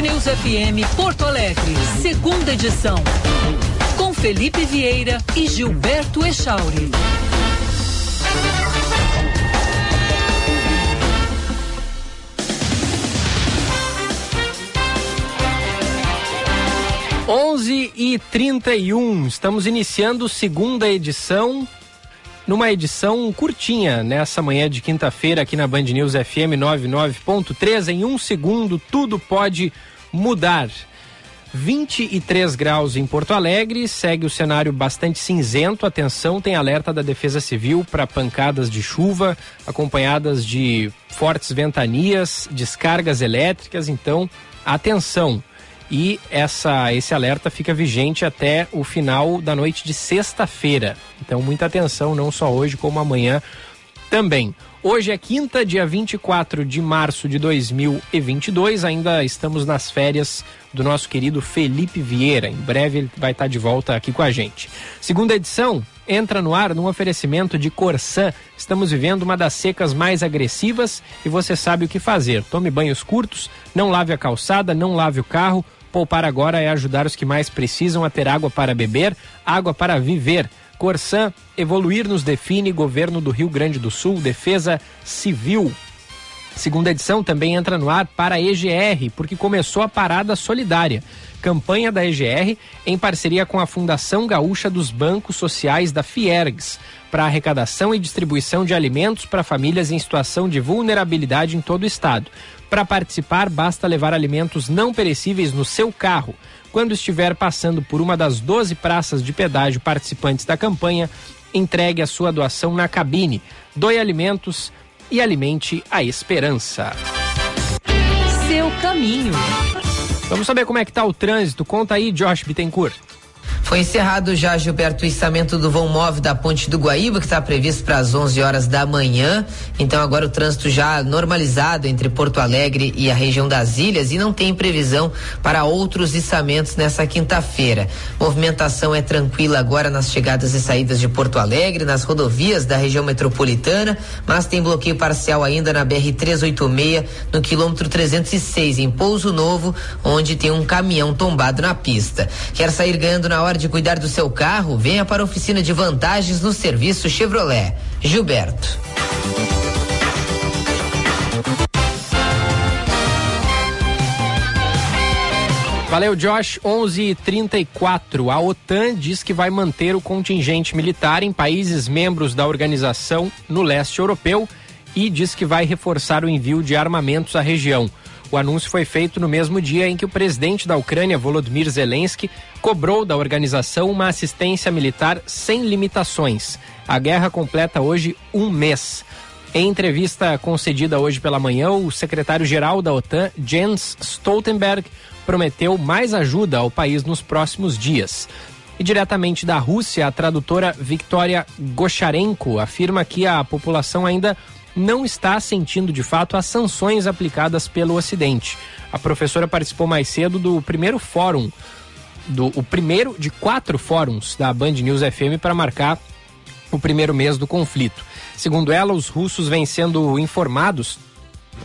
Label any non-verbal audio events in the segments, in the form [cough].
News FM Porto Alegre, segunda edição. Com Felipe Vieira e Gilberto Echauri. Onze trinta e estamos iniciando segunda edição numa edição curtinha nessa manhã de quinta-feira aqui na Band News FM 99.3. Em um segundo, tudo pode mudar. 23 graus em Porto Alegre, segue o cenário bastante cinzento. Atenção, tem alerta da Defesa Civil para pancadas de chuva, acompanhadas de fortes ventanias, descargas elétricas. Então, atenção e essa, esse alerta fica vigente até o final da noite de sexta-feira. Então, muita atenção, não só hoje, como amanhã também. Hoje é quinta, dia 24 de março de 2022. Ainda estamos nas férias do nosso querido Felipe Vieira. Em breve ele vai estar de volta aqui com a gente. Segunda edição entra no ar num oferecimento de Corsan. Estamos vivendo uma das secas mais agressivas e você sabe o que fazer. Tome banhos curtos, não lave a calçada, não lave o carro Poupar agora é ajudar os que mais precisam a ter água para beber, água para viver. Corsan, evoluir nos define, governo do Rio Grande do Sul, defesa civil. Segunda edição também entra no ar para a EGR, porque começou a parada solidária. Campanha da EGR em parceria com a Fundação Gaúcha dos Bancos Sociais da Fiergs, para arrecadação e distribuição de alimentos para famílias em situação de vulnerabilidade em todo o estado. Para participar, basta levar alimentos não perecíveis no seu carro. Quando estiver passando por uma das 12 praças de pedágio participantes da campanha, entregue a sua doação na cabine. Doe alimentos e alimente a esperança. Seu caminho. Vamos saber como é que tá o trânsito. Conta aí, Josh Bittencourt. Foi encerrado já, Gilberto, o içamento do vão móvel da Ponte do Guaíba, que está previsto para as 11 horas da manhã. Então, agora o trânsito já normalizado entre Porto Alegre e a região das ilhas e não tem previsão para outros içamentos nessa quinta-feira. Movimentação é tranquila agora nas chegadas e saídas de Porto Alegre, nas rodovias da região metropolitana, mas tem bloqueio parcial ainda na BR 386, no quilômetro 306, em Pouso Novo, onde tem um caminhão tombado na pista. Quer sair ganhando na hora de cuidar do seu carro, venha para a oficina de vantagens no serviço Chevrolet. Gilberto. Valeu, Josh. 11:34. A OTAN diz que vai manter o contingente militar em países membros da organização no leste europeu e diz que vai reforçar o envio de armamentos à região. O anúncio foi feito no mesmo dia em que o presidente da Ucrânia, Volodymyr Zelensky, cobrou da organização uma assistência militar sem limitações. A guerra completa hoje um mês. Em entrevista concedida hoje pela manhã, o secretário-geral da OTAN, Jens Stoltenberg, prometeu mais ajuda ao país nos próximos dias. E diretamente da Rússia, a tradutora Victoria Gocharenko afirma que a população ainda não está sentindo de fato as sanções aplicadas pelo Ocidente. A professora participou mais cedo do primeiro fórum, do, o primeiro de quatro fóruns da Band News FM para marcar o primeiro mês do conflito. Segundo ela, os russos vêm sendo informados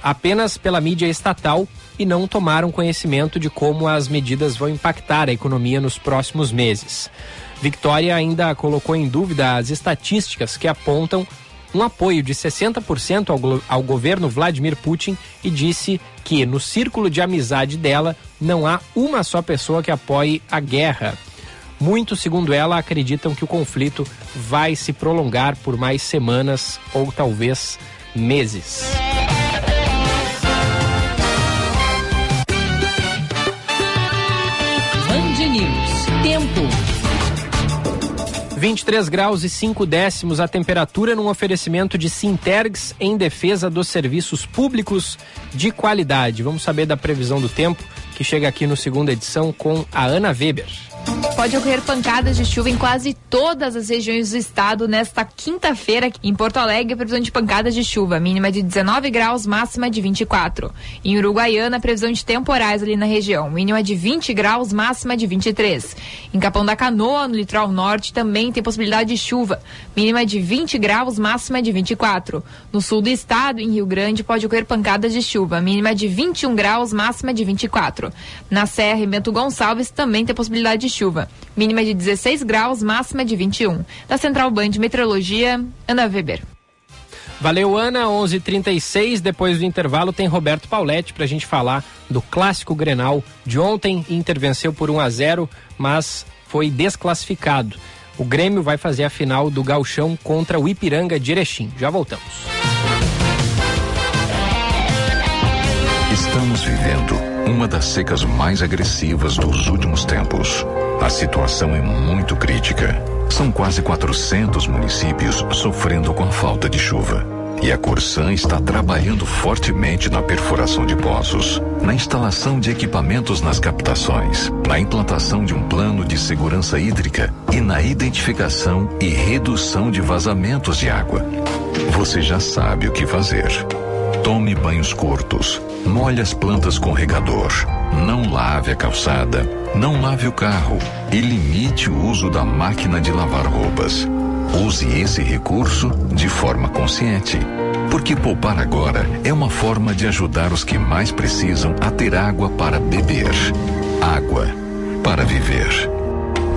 apenas pela mídia estatal e não tomaram conhecimento de como as medidas vão impactar a economia nos próximos meses. Victoria ainda colocou em dúvida as estatísticas que apontam um apoio de 60% ao, ao governo Vladimir Putin e disse que no círculo de amizade dela não há uma só pessoa que apoie a guerra. Muitos, segundo ela, acreditam que o conflito vai se prolongar por mais semanas ou talvez meses. 23 graus e 5 décimos a temperatura num oferecimento de Sintergs em defesa dos serviços públicos de qualidade. Vamos saber da previsão do tempo que chega aqui no segunda edição com a Ana Weber. Pode ocorrer pancadas de chuva em quase todas as regiões do estado nesta quinta-feira. Em Porto Alegre, previsão de pancadas de chuva, mínima de 19 graus, máxima de 24. Em Uruguaiana, previsão de temporais ali na região, mínima de 20 graus, máxima de 23. Em Capão da Canoa, no litoral norte, também tem possibilidade de chuva, mínima de 20 graus, máxima de 24. No sul do estado, em Rio Grande, pode ocorrer pancadas de chuva, mínima de 21 graus, máxima de 24. Na Serra e Bento Gonçalves também tem possibilidade de chuva mínima de 16 graus, máxima de 21. Da Central Band Meteorologia, Ana Weber. Valeu, Ana. 11:36 Depois do intervalo, tem Roberto Pauletti para a gente falar do clássico Grenal de ontem. Inter venceu por 1 a 0 mas foi desclassificado. O Grêmio vai fazer a final do Galchão contra o Ipiranga de Erechim. Já voltamos. Estamos vivendo uma das secas mais agressivas dos últimos tempos. A situação é muito crítica. São quase 400 municípios sofrendo com a falta de chuva. E a Corsan está trabalhando fortemente na perfuração de poços, na instalação de equipamentos nas captações, na implantação de um plano de segurança hídrica e na identificação e redução de vazamentos de água. Você já sabe o que fazer. Tome banhos curtos, molhe as plantas com regador, não lave a calçada, não lave o carro e limite o uso da máquina de lavar roupas. Use esse recurso de forma consciente, porque poupar agora é uma forma de ajudar os que mais precisam a ter água para beber. Água para viver.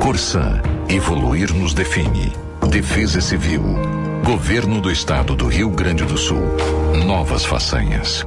Corsan, evoluir nos define. Defesa Civil. Governo do Estado do Rio Grande do Sul. Novas façanhas.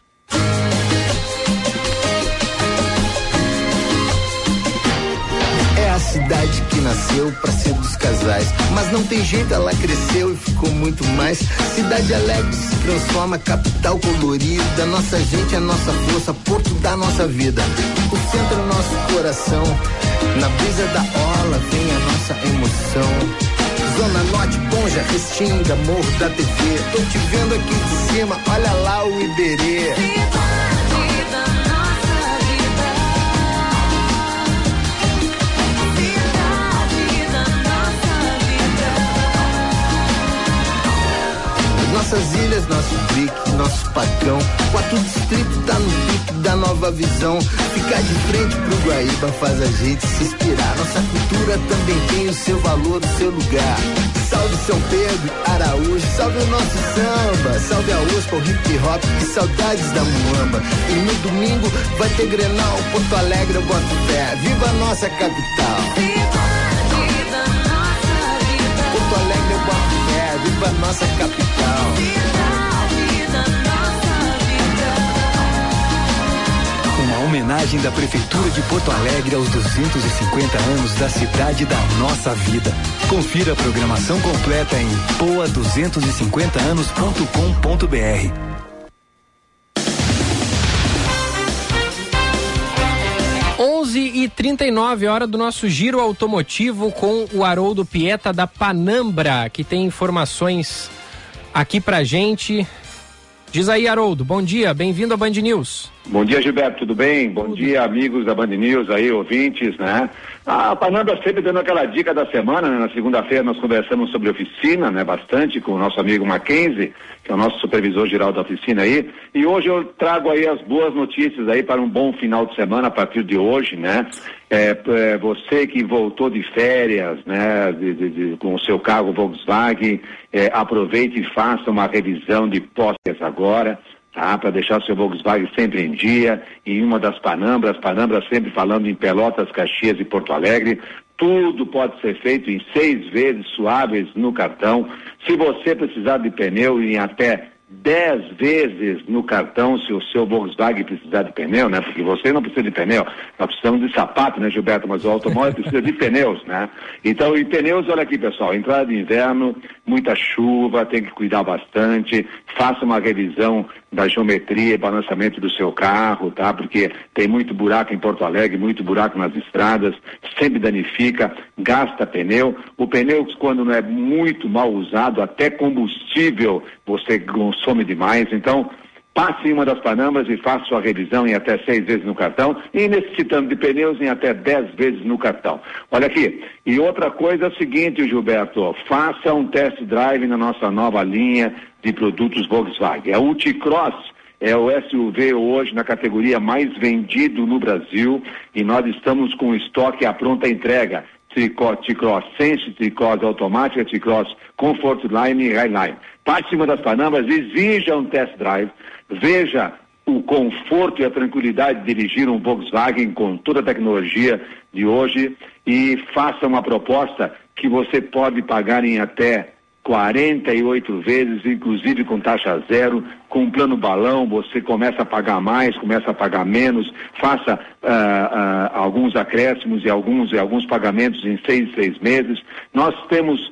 Cidade que nasceu pra ser dos casais. Mas não tem jeito, ela cresceu e ficou muito mais. Cidade alegre se transforma, capital colorida. Nossa gente é nossa força, porto da nossa vida. O centro é nosso coração. Na brisa da orla vem a nossa emoção. Zona Norte, Bonja, Restinga, Morro da TV. Tô te vendo aqui de cima, olha lá o Iberê. Ilhas, nosso brick, nosso pacão. Quatro distritos tá no pique da nova visão. Ficar de frente pro Guaíba faz a gente se inspirar. Nossa cultura também tem o seu valor, o seu lugar. Salve São Pedro, Araújo, salve o nosso samba. Salve a USP, o hip hop e saudades da Muamba. E no domingo vai ter Grenal, Porto Alegre, eu boto fé. Viva a nossa capital. Viva, viva nossa vida. Porto Alegre, eu boto fé. Viva a nossa capital. Homenagem da Prefeitura de Porto Alegre aos 250 anos da cidade da nossa vida. Confira a programação completa em poa250anos.com.br. 11 e 39 hora do nosso giro automotivo com o Haroldo Pieta da Panambra, que tem informações aqui pra gente. Diz aí, Haroldo, bom dia, bem-vindo à Band News. Bom dia, Gilberto, tudo bem? Bom dia, amigos da Band News aí, ouvintes, né? A Panambra sempre dando aquela dica da semana, né? Na segunda-feira nós conversamos sobre oficina, né? Bastante com o nosso amigo Mackenzie, que é o nosso supervisor geral da oficina aí. E hoje eu trago aí as boas notícias aí para um bom final de semana a partir de hoje, né? É, é, você que voltou de férias, né, de, de, de, com o seu carro Volkswagen, é, aproveite e faça uma revisão de postes agora, tá? Para deixar o seu Volkswagen sempre em dia, em uma das Panambras, Panambras sempre falando em Pelotas, Caxias e Porto Alegre. Tudo pode ser feito em seis vezes suaves no cartão. Se você precisar de pneu em até dez vezes no cartão se o seu Volkswagen precisar de pneu, né? Porque você não precisa de pneu, nós precisamos de sapato, né, Gilberto? Mas o automóvel precisa de pneus, né? Então, e pneus, olha aqui, pessoal, entrada de inverno, muita chuva, tem que cuidar bastante, faça uma revisão da geometria e balançamento do seu carro, tá? Porque tem muito buraco em Porto Alegre, muito buraco nas estradas, sempre danifica, gasta pneu. O pneu, quando não é muito mal usado, até combustível você consome demais. Então, passe em uma das Panambas e faça sua revisão em até seis vezes no cartão e necessitando de pneus em até dez vezes no cartão. Olha aqui, e outra coisa é o seguinte, Gilberto, faça um test drive na nossa nova linha de produtos Volkswagen. A Ulticross é o SUV hoje na categoria mais vendido no Brasil e nós estamos com estoque à pronta entrega. T-Cross Sense, T-Cross automática, T-Cross Comfort Line e Highline. Parte uma das Panamas, exija um test drive, veja o conforto e a tranquilidade de dirigir um Volkswagen com toda a tecnologia de hoje e faça uma proposta que você pode pagar em até 48 vezes, inclusive com taxa zero, com plano balão, você começa a pagar mais, começa a pagar menos, faça uh, uh, alguns acréscimos e alguns, e alguns pagamentos em seis, seis meses. Nós temos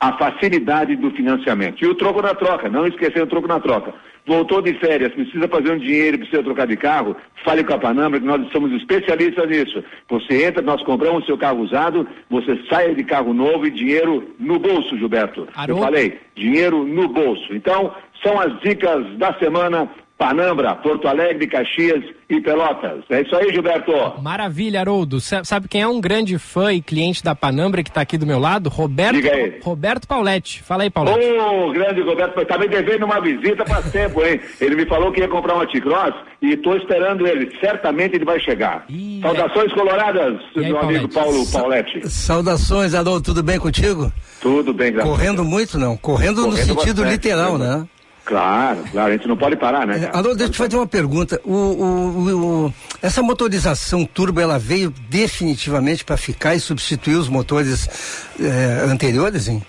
a facilidade do financiamento. E o troco na troca, não esquecer o troco na troca voltou de férias, precisa fazer um dinheiro, precisa trocar de carro, fale com a Panamá, que nós somos especialistas nisso. Você entra, nós compramos seu carro usado, você sai de carro novo e dinheiro no bolso, Gilberto. Eu falei, dinheiro no bolso. Então, são as dicas da semana Panambra, Porto Alegre, Caxias e Pelotas. É isso aí, Gilberto. Maravilha, Haroldo. Sabe quem é um grande fã e cliente da Panambra que está aqui do meu lado? Roberto, Diga aí. Roberto Pauletti. Fala aí, Pauletti. Ô, oh, grande Roberto, está me devendo uma visita faz [laughs] tempo, hein? Ele me falou que ia comprar um T-Cross e estou esperando ele. Certamente ele vai chegar. Ih, Saudações é. coloradas, aí, meu Paulete? amigo Paulo Pauletti. Saudações, Haroldo. Tudo bem contigo? Tudo bem, graças Correndo muito, não? Correndo, Correndo no sentido bastante, literal, né? Claro, claro, a gente não pode parar, né? É, Alô, deixa eu te fazer uma pergunta. O, o, o, essa motorização turbo, ela veio definitivamente para ficar e substituir os motores é, anteriores, hein?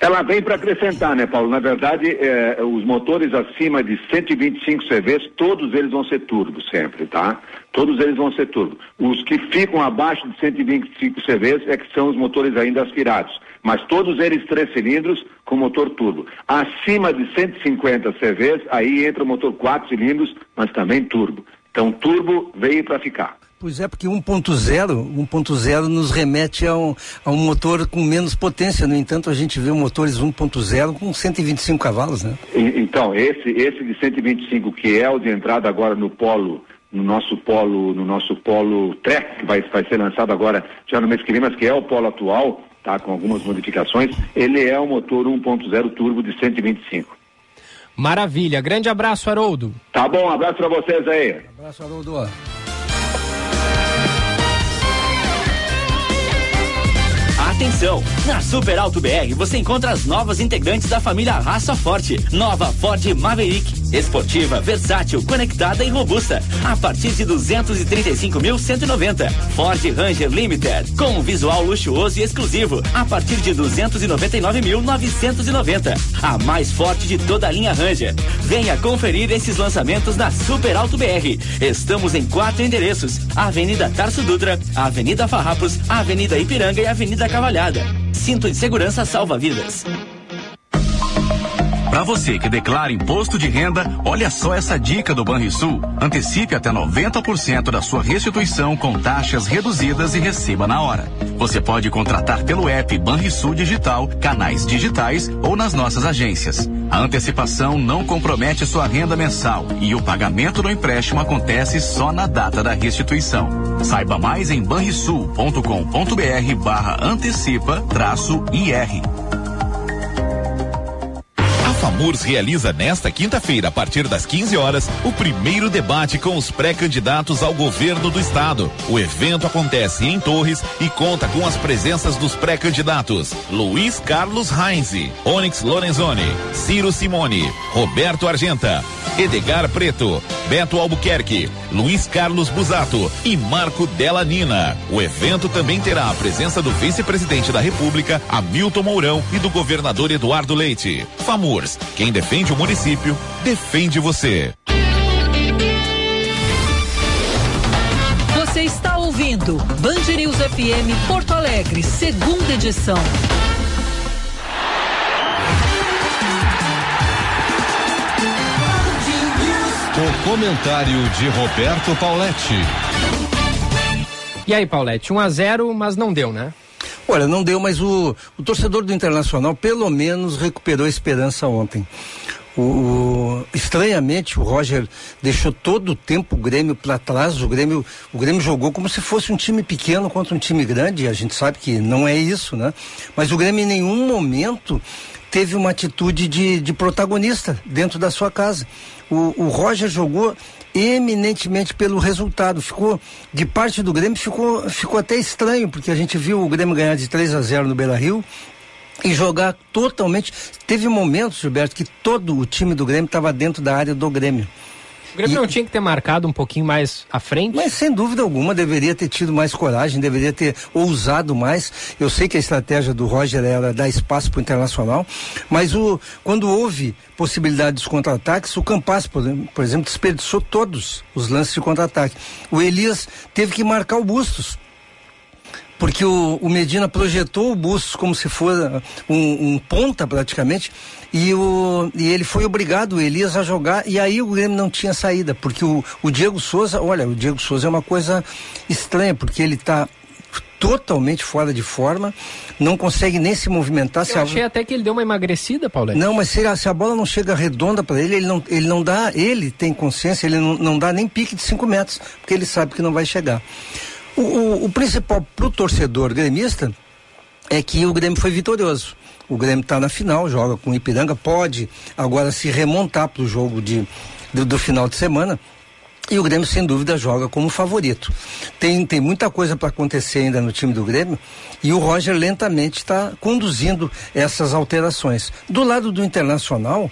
Ela vem para acrescentar, né, Paulo? Na verdade, é, os motores acima de 125 CVs, todos eles vão ser turbo sempre, tá? Todos eles vão ser turbo. Os que ficam abaixo de 125 CVs é que são os motores ainda aspirados mas todos eles três cilindros com motor turbo. Acima de 150 CVs, aí entra o motor quatro cilindros, mas também turbo. Então, turbo veio para ficar. Pois é, porque 1.0, 1.0 nos remete a um, a um motor com menos potência. No entanto, a gente vê motores 1.0 com 125 cavalos, né? Então, esse, esse de 125, que é o de entrada agora no polo, no nosso polo, no nosso polo Trek, que vai, vai ser lançado agora já no mês que vem, mas que é o polo atual, tá? Com algumas modificações. Ele é um motor 1.0 turbo de 125. Maravilha. Grande abraço, Haroldo. Tá bom, um abraço para vocês aí. Um abraço, Haroldo. Atenção! Na Super Alto BR você encontra as novas integrantes da família Raça Forte. Nova Ford Maverick. Esportiva, versátil, conectada e robusta. A partir de 235.190. Ford Ranger Limited. Com um visual luxuoso e exclusivo. A partir de 299.990. A mais forte de toda a linha Ranger. Venha conferir esses lançamentos na Super Alto BR. Estamos em quatro endereços: Avenida Tarso Dutra, Avenida Farrapos, Avenida Ipiranga e Avenida Cavalho trabalhada. Cinto de segurança salva vidas. Para você que declara imposto de renda, olha só essa dica do Banrisul. Antecipe até 90% da sua restituição com taxas reduzidas e receba na hora. Você pode contratar pelo app Banrisul Digital, canais digitais ou nas nossas agências. A antecipação não compromete sua renda mensal e o pagamento do empréstimo acontece só na data da restituição. Saiba mais em banrisul.com.br barra antecipa traço IR. FAMURS realiza nesta quinta-feira, a partir das 15 horas, o primeiro debate com os pré-candidatos ao governo do estado. O evento acontece em Torres e conta com as presenças dos pré-candidatos Luiz Carlos Heinze, Onyx Lorenzoni, Ciro Simone, Roberto Argenta, Edgar Preto, Beto Albuquerque, Luiz Carlos Busato e Marco Della Nina. O evento também terá a presença do vice-presidente da República, Hamilton Mourão, e do governador Eduardo Leite. FAMURS, quem defende o município, defende você. Você está ouvindo Band News FM Porto Alegre, segunda edição. Comentário de Roberto Pauletti. E aí, Paulette, 1 a 0 mas não deu, né? Olha, não deu, mas o, o torcedor do Internacional pelo menos recuperou a esperança ontem. O, o, estranhamente, o Roger deixou todo o tempo o Grêmio para trás. O Grêmio, o Grêmio jogou como se fosse um time pequeno contra um time grande. A gente sabe que não é isso, né? Mas o Grêmio em nenhum momento teve uma atitude de, de protagonista dentro da sua casa. O, o Roger jogou eminentemente pelo resultado. Ficou, de parte do Grêmio, ficou, ficou até estranho, porque a gente viu o Grêmio ganhar de 3 a 0 no Beira Rio e jogar totalmente. Teve momentos, Gilberto, que todo o time do Grêmio estava dentro da área do Grêmio. O Grêmio e... não tinha que ter marcado um pouquinho mais à frente? Mas sem dúvida alguma deveria ter tido mais coragem, deveria ter ousado mais. Eu sei que a estratégia do Roger era dar espaço para o Internacional, mas o, quando houve possibilidade dos contra-ataques, o Campas, por, por exemplo, desperdiçou todos os lances de contra-ataque. O Elias teve que marcar o Bustos porque o, o, Medina projetou o Bustos como se fosse um, um, ponta praticamente e, o, e ele foi obrigado, o Elias, a jogar e aí o Grêmio não tinha saída, porque o, o Diego Souza, olha, o Diego Souza é uma coisa estranha, porque ele está totalmente fora de forma, não consegue nem se movimentar. Eu achei a... até que ele deu uma emagrecida, Paulo. Não, mas se a, se a bola não chega redonda para ele, ele não, ele não dá, ele tem consciência, ele não, não dá nem pique de 5 metros, porque ele sabe que não vai chegar. O, o, o principal para o torcedor gremista é que o Grêmio foi vitorioso. O Grêmio está na final, joga com o Ipiranga, pode agora se remontar para o jogo de, do, do final de semana. E o Grêmio, sem dúvida, joga como favorito. Tem, tem muita coisa para acontecer ainda no time do Grêmio e o Roger lentamente está conduzindo essas alterações. Do lado do Internacional,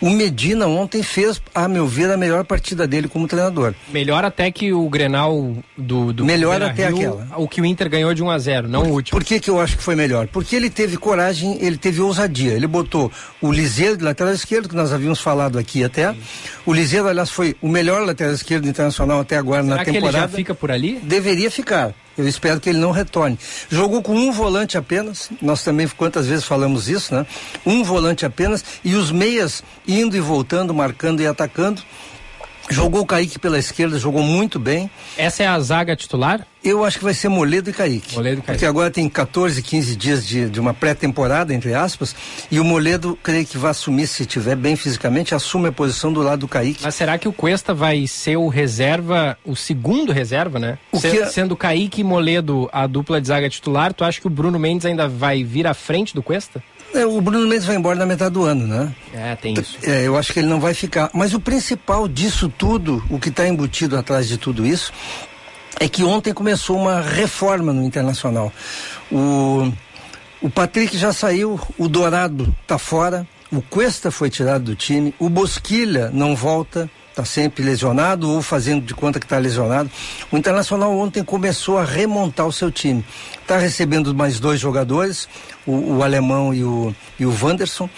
o Medina ontem fez, a meu ver, a melhor partida dele como treinador. Melhor até que o Grenal do, do Melhor até Rio, aquela. O que o Inter ganhou de 1 a 0 não por, o último. Por que, que eu acho que foi melhor? Porque ele teve coragem, ele teve ousadia. Ele botou o Liseiro de lateral esquerdo, que nós havíamos falado aqui até. Sim. O Liseiro, aliás, foi o melhor lateral esquerdo internacional até agora Será na temporada. Que ele já fica por ali? Deveria ficar. Eu espero que ele não retorne. Jogou com um volante apenas, nós também quantas vezes falamos isso, né? Um volante apenas e os meias indo e voltando, marcando e atacando. Jogou o Kaique pela esquerda, jogou muito bem. Essa é a zaga titular? Eu acho que vai ser Moledo e Kaique. Moledo e Kaique. Porque agora tem 14, 15 dias de, de uma pré-temporada, entre aspas, e o Moledo, creio que vai assumir, se estiver bem fisicamente, assume a posição do lado do Kaique. Mas será que o Cuesta vai ser o reserva, o segundo reserva, né? O Se, que... Sendo Kaique e Moledo a dupla de zaga titular, tu acha que o Bruno Mendes ainda vai vir à frente do Cuesta? É, o Bruno Mendes vai embora na metade do ano, né? É, tem isso. É, eu acho que ele não vai ficar. Mas o principal disso tudo, o que está embutido atrás de tudo isso, é que ontem começou uma reforma no Internacional. O, o Patrick já saiu, o Dourado está fora, o Cuesta foi tirado do time, o Bosquilha não volta está sempre lesionado ou fazendo de conta que está lesionado. O Internacional ontem começou a remontar o seu time. Está recebendo mais dois jogadores, o, o, alemão e o, e o Wanderson.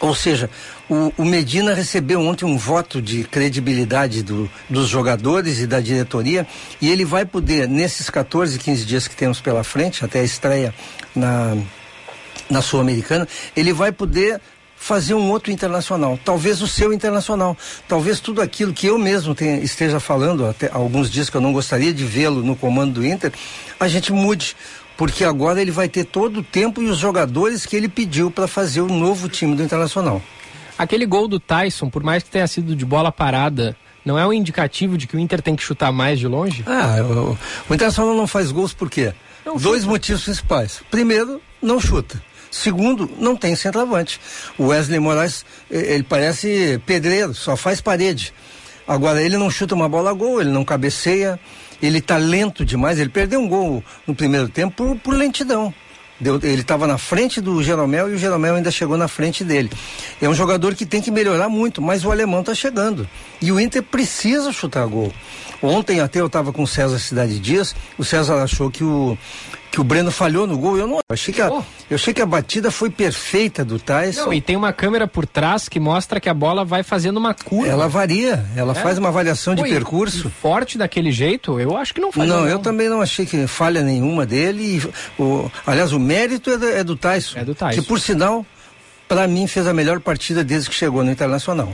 Ou seja, o, o, Medina recebeu ontem um voto de credibilidade do, dos jogadores e da diretoria e ele vai poder, nesses 14, 15 dias que temos pela frente, até a estreia na, na Sul-Americana, ele vai poder fazer um outro internacional, talvez o seu internacional, talvez tudo aquilo que eu mesmo tenha, esteja falando até alguns dias que eu não gostaria de vê-lo no comando do Inter, a gente mude, porque agora ele vai ter todo o tempo e os jogadores que ele pediu para fazer o novo time do Internacional. Aquele gol do Tyson, por mais que tenha sido de bola parada, não é um indicativo de que o Inter tem que chutar mais de longe? Ah, o, o Internacional não faz gols por quê? Não Dois chuta. motivos principais. Primeiro, não chuta. Segundo, não tem centroavante. O Wesley Moraes, ele parece pedreiro, só faz parede. Agora, ele não chuta uma bola a gol, ele não cabeceia, ele tá lento demais, ele perdeu um gol no primeiro tempo por, por lentidão. Deu, ele estava na frente do Jeromel e o Jeromel ainda chegou na frente dele. É um jogador que tem que melhorar muito, mas o alemão está chegando. E o Inter precisa chutar gol. Ontem até eu estava com o César Cidade Dias, o César achou que o que o Breno falhou no gol. Eu não eu achei que a, oh. eu achei que a batida foi perfeita do Tyson. Não, e tem uma câmera por trás que mostra que a bola vai fazendo uma curva. Ela varia, ela é. faz uma avaliação de percurso. forte daquele jeito, eu acho que não faz. Não, não, eu também não achei que falha nenhuma dele. E, o, aliás, o mérito é do, é do Tyson. É do Tyson. Que por sinal, para mim fez a melhor partida desde que chegou no Internacional.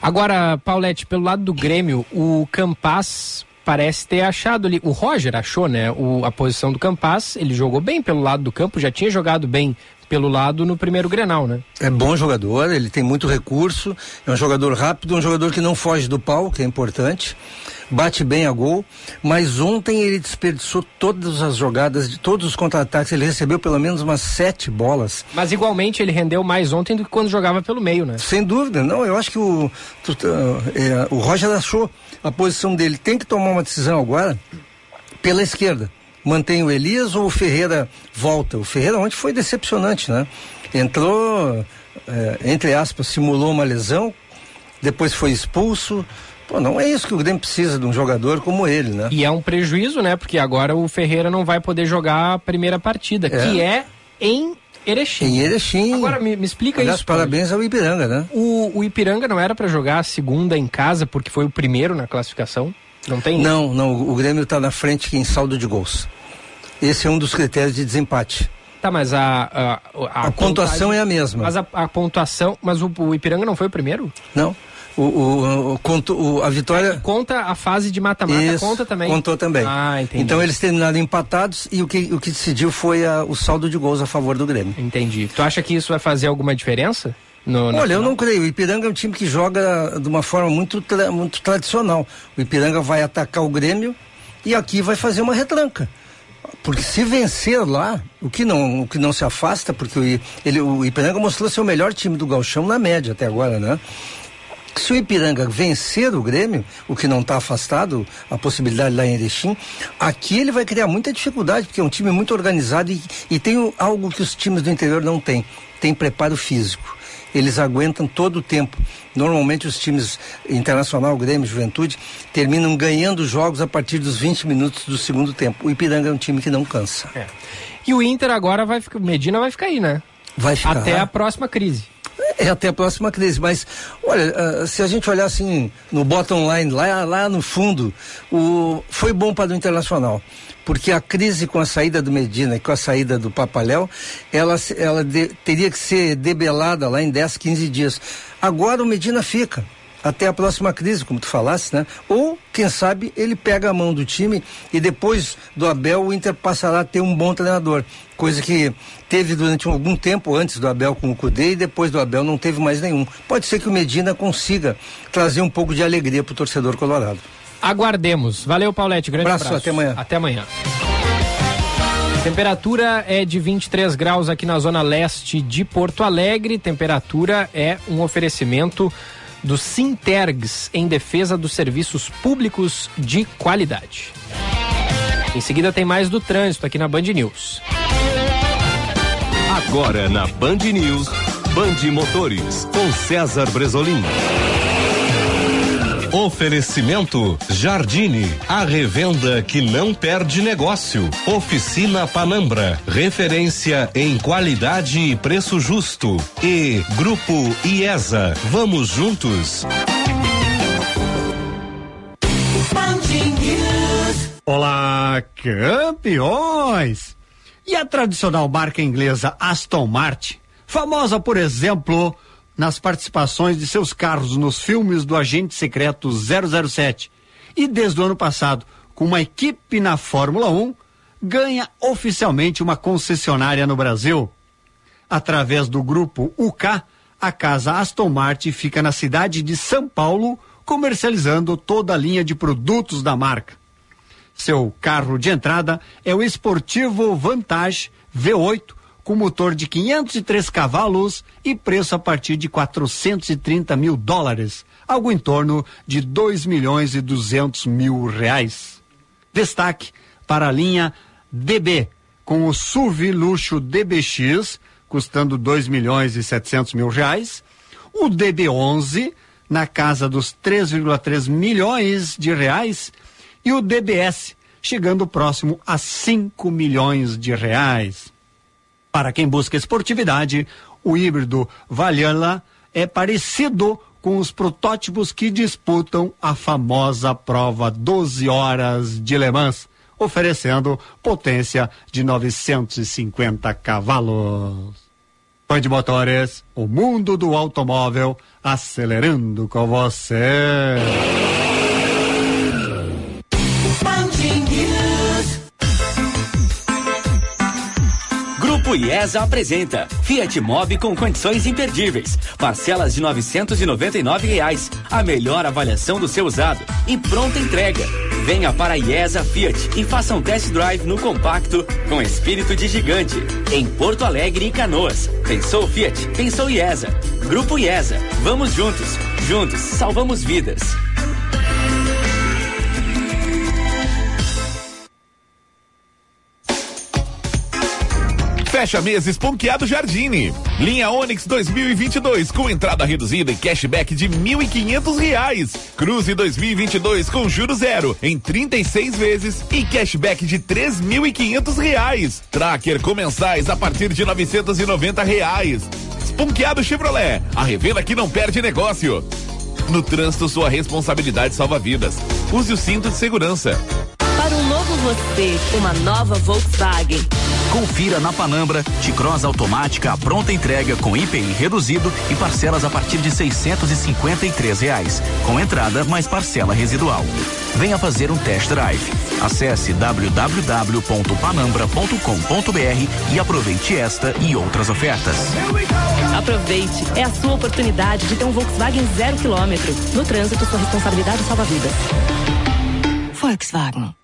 Agora, Paulette, pelo lado do Grêmio, o Campas parece ter achado ali. O Roger achou, né? O, a posição do Campas. Ele jogou bem pelo lado do campo, já tinha jogado bem pelo lado no primeiro Grenal, né? É bom jogador, ele tem muito recurso, é um jogador rápido, um jogador que não foge do pau, que é importante, bate bem a gol, mas ontem ele desperdiçou todas as jogadas, de todos os contra-ataques, ele recebeu pelo menos umas sete bolas. Mas igualmente ele rendeu mais ontem do que quando jogava pelo meio, né? Sem dúvida, não, eu acho que o, é, o Roger achou a posição dele, tem que tomar uma decisão agora pela esquerda mantém o Elias ou o Ferreira volta? O Ferreira ontem foi decepcionante, né? Entrou, é, entre aspas, simulou uma lesão, depois foi expulso. Pô, não é isso que o Grêmio precisa de um jogador como ele, né? E é um prejuízo, né? Porque agora o Ferreira não vai poder jogar a primeira partida, é. que é em Erechim. Em Erechim. Agora me, me explica Aliás, isso. parabéns ao Ipiranga, né? O, o Ipiranga não era para jogar a segunda em casa porque foi o primeiro na classificação? Não tem? Não, não. O Grêmio está na frente em saldo de gols. Esse é um dos critérios de desempate. Tá, mas a. A, a, a pontuação é a mesma. Mas a, a pontuação. Mas o, o, Ipiranga não foi o primeiro? Não. O, o, o, a vitória. É, conta a fase de mata-mata, conta também. Contou também. Ah, entendi. Então eles terminaram empatados e o que, o que decidiu foi a, o saldo de gols a favor do Grêmio. Entendi. Tu acha que isso vai fazer alguma diferença? No, Olha, eu não creio. O Ipiranga é um time que joga de uma forma muito, tra muito tradicional. O Ipiranga vai atacar o Grêmio e aqui vai fazer uma retranca. Porque se vencer lá, o que não, o que não se afasta, porque o, ele, o Ipiranga mostrou ser o melhor time do Galchão na média até agora, né? Se o Ipiranga vencer o Grêmio, o que não está afastado, a possibilidade lá em Erechim, aqui ele vai criar muita dificuldade, porque é um time muito organizado e, e tem algo que os times do interior não têm, tem preparo físico eles aguentam todo o tempo. Normalmente os times internacional, Grêmio, Juventude, terminam ganhando jogos a partir dos 20 minutos do segundo tempo. O Ipiranga é um time que não cansa. É. E o Inter agora vai ficar, Medina vai ficar aí, né? Vai ficar. Até a próxima crise. É até a próxima crise, mas olha, uh, se a gente olhar assim no bottom line, lá, lá no fundo, o, foi bom para o Internacional porque a crise com a saída do Medina e com a saída do Papaléu, ela, ela de, teria que ser debelada lá em 10, 15 dias. Agora o Medina fica até a próxima crise, como tu falasse, né? Ou, quem sabe, ele pega a mão do time e depois do Abel o Inter passará a ter um bom treinador. Coisa que teve durante algum tempo antes do Abel com o Cudê e depois do Abel não teve mais nenhum. Pode ser que o Medina consiga trazer um pouco de alegria para o torcedor colorado. Aguardemos. Valeu, Paulette. Grande abraço. abraço. Até amanhã. Até amanhã. Temperatura é de 23 graus aqui na zona leste de Porto Alegre. Temperatura é um oferecimento do Sintergs em defesa dos serviços públicos de qualidade. Em seguida tem mais do trânsito aqui na Band News. Agora na Band News, Band Motores com César Bresolim. Oferecimento Jardine, a revenda que não perde negócio. Oficina Panambra, referência em qualidade e preço justo. E Grupo IESA, vamos juntos. Olá, campeões! E a tradicional marca inglesa Aston Martin, famosa por exemplo nas participações de seus carros nos filmes do Agente Secreto 007 e desde o ano passado com uma equipe na Fórmula 1, ganha oficialmente uma concessionária no Brasil. Através do grupo UK, a casa Aston Martin fica na cidade de São Paulo, comercializando toda a linha de produtos da marca. Seu carro de entrada é o esportivo Vantage V8 com motor de 503 cavalos e preço a partir de 430 mil dólares, algo em torno de 2 milhões e 200 mil reais. Destaque para a linha DB, com o SUV luxo DBX, custando 2 milhões e 700 mil reais. O DB11, na casa dos 3,3 milhões de reais. E o DBS, chegando próximo a 5 milhões de reais. Para quem busca esportividade, o híbrido Valhalla é parecido com os protótipos que disputam a famosa prova 12 horas de Le Mans, oferecendo potência de 950 cavalos. Fã de motores, o mundo do automóvel acelerando com você. Grupo IESA apresenta Fiat Mobi com condições imperdíveis. Parcelas de 999 reais. A melhor avaliação do seu usado e pronta entrega. Venha para a IESA Fiat e faça um test drive no compacto com espírito de gigante. Em Porto Alegre e Canoas. Pensou Fiat? Pensou IESA. Grupo IESA. Vamos juntos. Juntos salvamos vidas. Fecha mês Esponqueado Jardine. Linha Onix 2022 com entrada reduzida e cashback de 1.500 reais. Cruze 2022 com juros zero em 36 vezes e cashback de 3.500 reais. Tracker com mensais a partir de 990 reais. Esponqueado Chevrolet, a revenda que não perde negócio. No trânsito, sua responsabilidade salva vidas. Use o cinto de segurança. Para um você, uma nova Volkswagen. Confira na Panambra, T-Cross automática a pronta entrega com IPI reduzido e parcelas a partir de seiscentos e reais, com entrada mais parcela residual. Venha fazer um test drive. Acesse www.panambra.com.br e aproveite esta e outras ofertas. Aproveite, é a sua oportunidade de ter um Volkswagen zero quilômetro. No trânsito, sua responsabilidade salva vidas. Volkswagen.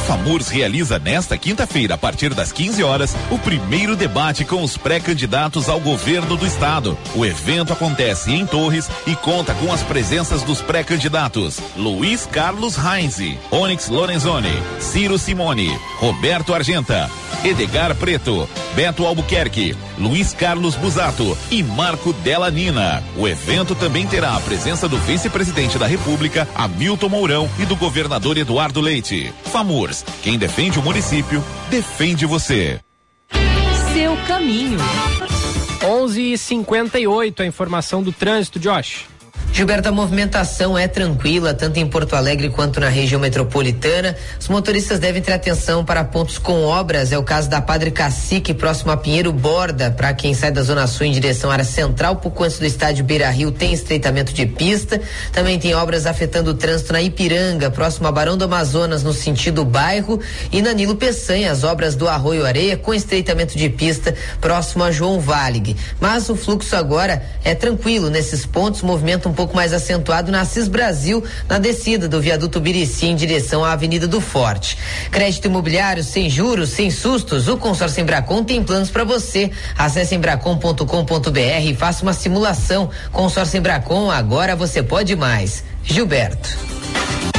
FAMURS realiza nesta quinta-feira, a partir das 15 horas, o primeiro debate com os pré-candidatos ao governo do estado. O evento acontece em Torres e conta com as presenças dos pré-candidatos Luiz Carlos Heinze, Onyx Lorenzoni, Ciro Simone, Roberto Argenta, Edgar Preto, Beto Albuquerque, Luiz Carlos Busato e Marco Della Nina. O evento também terá a presença do vice-presidente da República, Hamilton Mourão, e do governador Eduardo Leite. Quem defende o município, defende você. Seu caminho. 11:58 a informação do trânsito, Josh. Gilberto, a movimentação é tranquila, tanto em Porto Alegre quanto na região metropolitana. Os motoristas devem ter atenção para pontos com obras. É o caso da Padre Cacique, próximo a Pinheiro Borda. Para quem sai da Zona Sul em direção à área central, pouco antes do estádio Beira Rio, tem estreitamento de pista. Também tem obras afetando o trânsito na Ipiranga, próximo a Barão do Amazonas, no sentido bairro. E na Nilo Peçanha, as obras do Arroio Areia, com estreitamento de pista, próximo a João Valig. Mas o fluxo agora é tranquilo nesses pontos, movimento um pouco mais acentuado na Assis Brasil, na descida do viaduto Birici em direção à Avenida do Forte. Crédito imobiliário sem juros, sem sustos, o consórcio Embracon tem planos para você. Acesse embracon.com.br e faça uma simulação. Consórcio Embracon, agora você pode mais. Gilberto.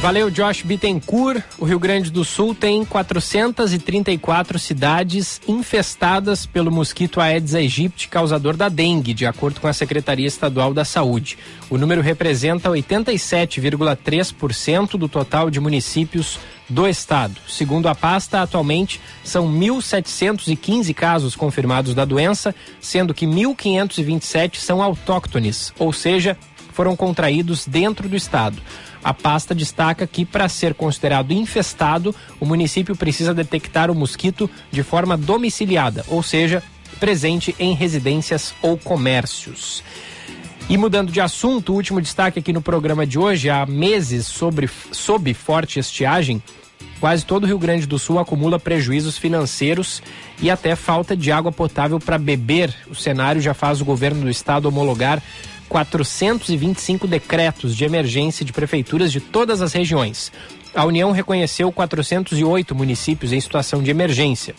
Valeu, Josh Bittencourt. O Rio Grande do Sul tem 434 cidades infestadas pelo mosquito Aedes aegypti, causador da dengue, de acordo com a Secretaria Estadual da Saúde. O número representa 87,3% do total de municípios do estado. Segundo a pasta, atualmente são 1.715 casos confirmados da doença, sendo que 1.527 são autóctones, ou seja, foram contraídos dentro do estado. A pasta destaca que, para ser considerado infestado, o município precisa detectar o mosquito de forma domiciliada, ou seja, presente em residências ou comércios. E mudando de assunto, o último destaque aqui no programa de hoje, há meses sobre, sob forte estiagem, Quase todo o Rio Grande do Sul acumula prejuízos financeiros e até falta de água potável para beber. O cenário já faz o governo do estado homologar 425 decretos de emergência de prefeituras de todas as regiões. A União reconheceu 408 municípios em situação de emergência.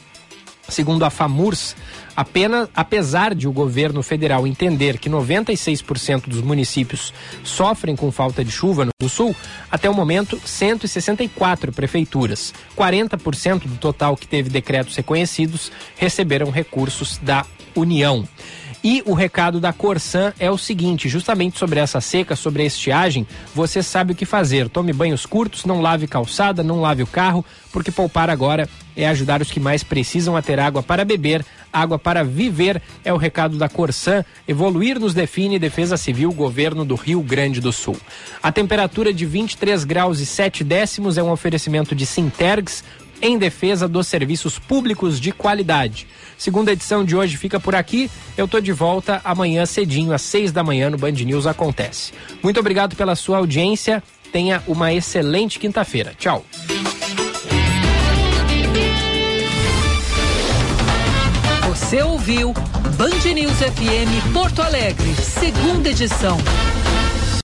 Segundo a FAMURS, apenas, apesar de o governo federal entender que 96% dos municípios sofrem com falta de chuva no sul, até o momento 164 prefeituras, 40% do total que teve decretos reconhecidos, receberam recursos da União. E o recado da Corsan é o seguinte: justamente sobre essa seca, sobre a estiagem, você sabe o que fazer. Tome banhos curtos, não lave calçada, não lave o carro, porque poupar agora é ajudar os que mais precisam a ter água para beber, água para viver. É o recado da Corsan. Evoluir nos define Defesa Civil, Governo do Rio Grande do Sul. A temperatura de 23 graus e 7 décimos é um oferecimento de Sintergs em defesa dos serviços públicos de qualidade. Segunda edição de hoje fica por aqui. Eu tô de volta amanhã cedinho, às seis da manhã, no Band News Acontece. Muito obrigado pela sua audiência. Tenha uma excelente quinta-feira. Tchau. Você ouviu Band News FM Porto Alegre, segunda edição.